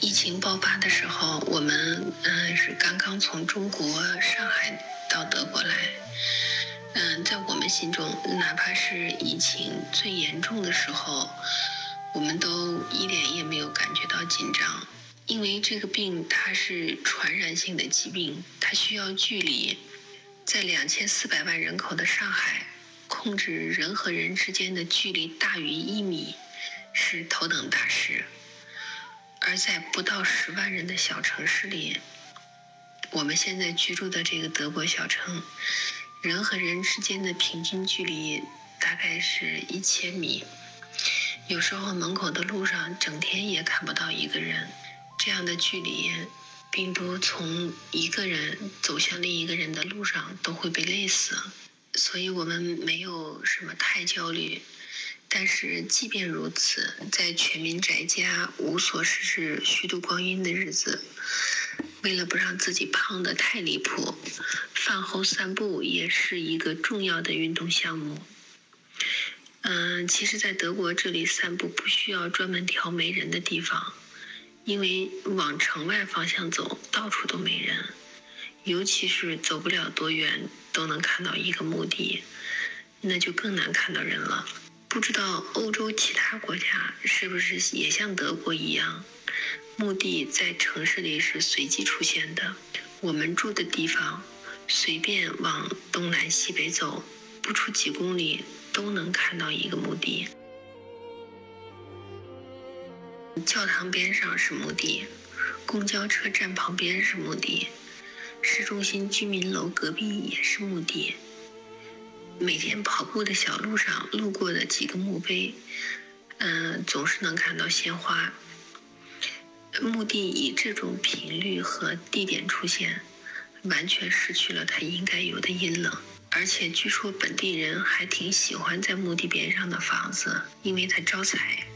疫情爆发的时候，我们嗯是刚刚从中国上海到德国来。嗯，在我们心中，哪怕是疫情最严重的时候，我们都一点也没有感觉到紧张，因为这个病它是传染性的疾病，它需要距离。在两千四百万人口的上海，控制人和人之间的距离大于一米，是头等大事。而在不到十万人的小城市里，我们现在居住的这个德国小城，人和人之间的平均距离大概是一千米。有时候门口的路上整天也看不到一个人。这样的距离，病毒从一个人走向另一个人的路上都会被累死。所以我们没有什么太焦虑。但是，即便如此，在全民宅家、无所事事、虚度光阴的日子，为了不让自己胖得太离谱，饭后散步也是一个重要的运动项目。嗯，其实，在德国这里散步不需要专门挑没人的地方，因为往城外方向走，到处都没人，尤其是走不了多远都能看到一个墓地，那就更难看到人了。不知道欧洲其他国家是不是也像德国一样，墓地在城市里是随机出现的。我们住的地方，随便往东南西北走，不出几公里都能看到一个墓地。教堂边上是墓地，公交车站旁边是墓地，市中心居民楼隔壁也是墓地。每天跑步的小路上路过的几个墓碑，嗯，总是能看到鲜花。墓地以这种频率和地点出现，完全失去了它应该有的阴冷。而且据说本地人还挺喜欢在墓地边上的房子，因为它招财。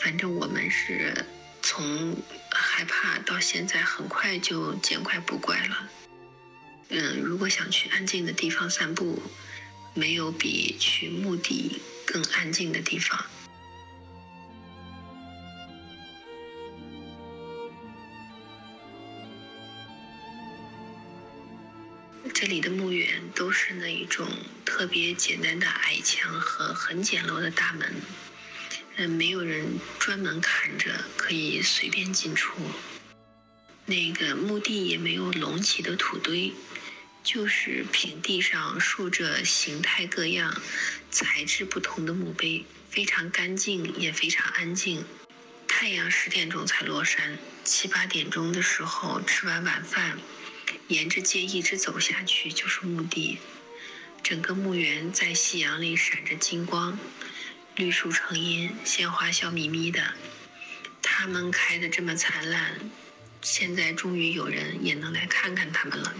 反正我们是从害怕到现在，很快就见怪不怪了。嗯，如果想去安静的地方散步，没有比去墓地更安静的地方。这里的墓园都是那一种特别简单的矮墙和很简陋的大门，嗯，没有人专门看着，可以随便进出。那个墓地也没有隆起的土堆。就是平地上竖着形态各样、材质不同的墓碑，非常干净，也非常安静。太阳十点钟才落山，七八点钟的时候吃完晚饭，沿着街一直走下去就是墓地。整个墓园在夕阳里闪着金光，绿树成荫，鲜花笑眯眯的。它们开得这么灿烂，现在终于有人也能来看看它们了。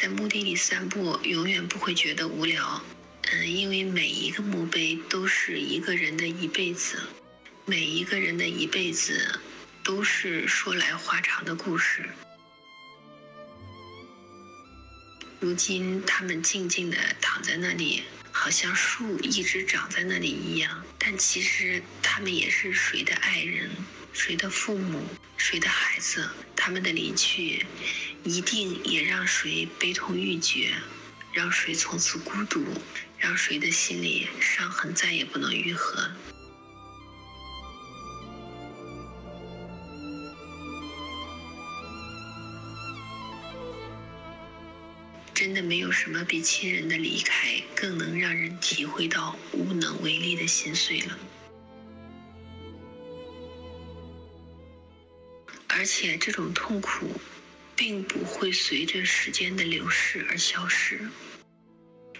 在墓地里散步，永远不会觉得无聊。嗯，因为每一个墓碑都是一个人的一辈子，每一个人的一辈子都是说来话长的故事。如今他们静静的躺在那里，好像树一直长在那里一样。但其实他们也是谁的爱人，谁的父母，谁的孩子。他们的离去。一定也让谁悲痛欲绝，让谁从此孤独，让谁的心里伤痕再也不能愈合。真的没有什么比亲人的离开更能让人体会到无能为力的心碎了。而且这种痛苦。并不会随着时间的流逝而消失，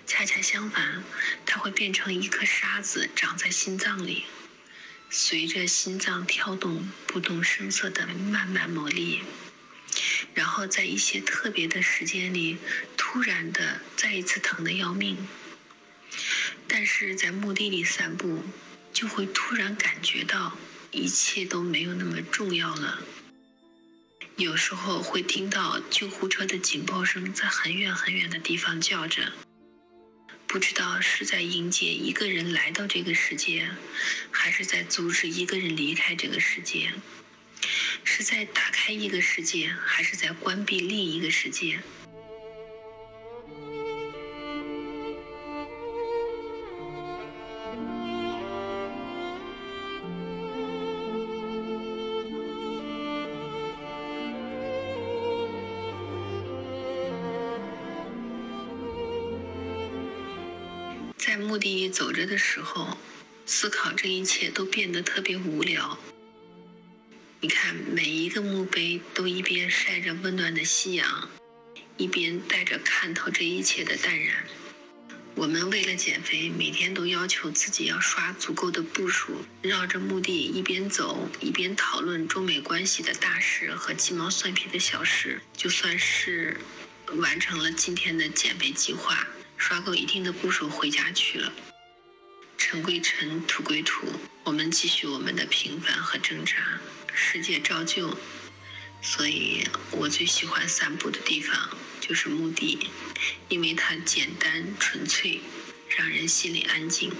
恰恰相反，它会变成一颗沙子长在心脏里，随着心脏跳动不动声色的慢慢磨砺，然后在一些特别的时间里，突然的再一次疼得要命。但是在墓地里散步，就会突然感觉到一切都没有那么重要了。有时候会听到救护车的警报声在很远很远的地方叫着，不知道是在迎接一个人来到这个世界，还是在阻止一个人离开这个世界。是在打开一个世界，还是在关闭另一个世界？在墓地走着的时候，思考这一切都变得特别无聊。你看，每一个墓碑都一边晒着温暖的夕阳，一边带着看透这一切的淡然。我们为了减肥，每天都要求自己要刷足够的步数，绕着墓地一边走一边讨论中美关系的大事和鸡毛蒜皮的小事，就算是完成了今天的减肥计划，刷够一定的步数回家去了。尘归尘，土归土，我们继续我们的平凡和挣扎。世界照旧，所以我最喜欢散步的地方就是墓地，因为它简单纯粹，让人心里安静。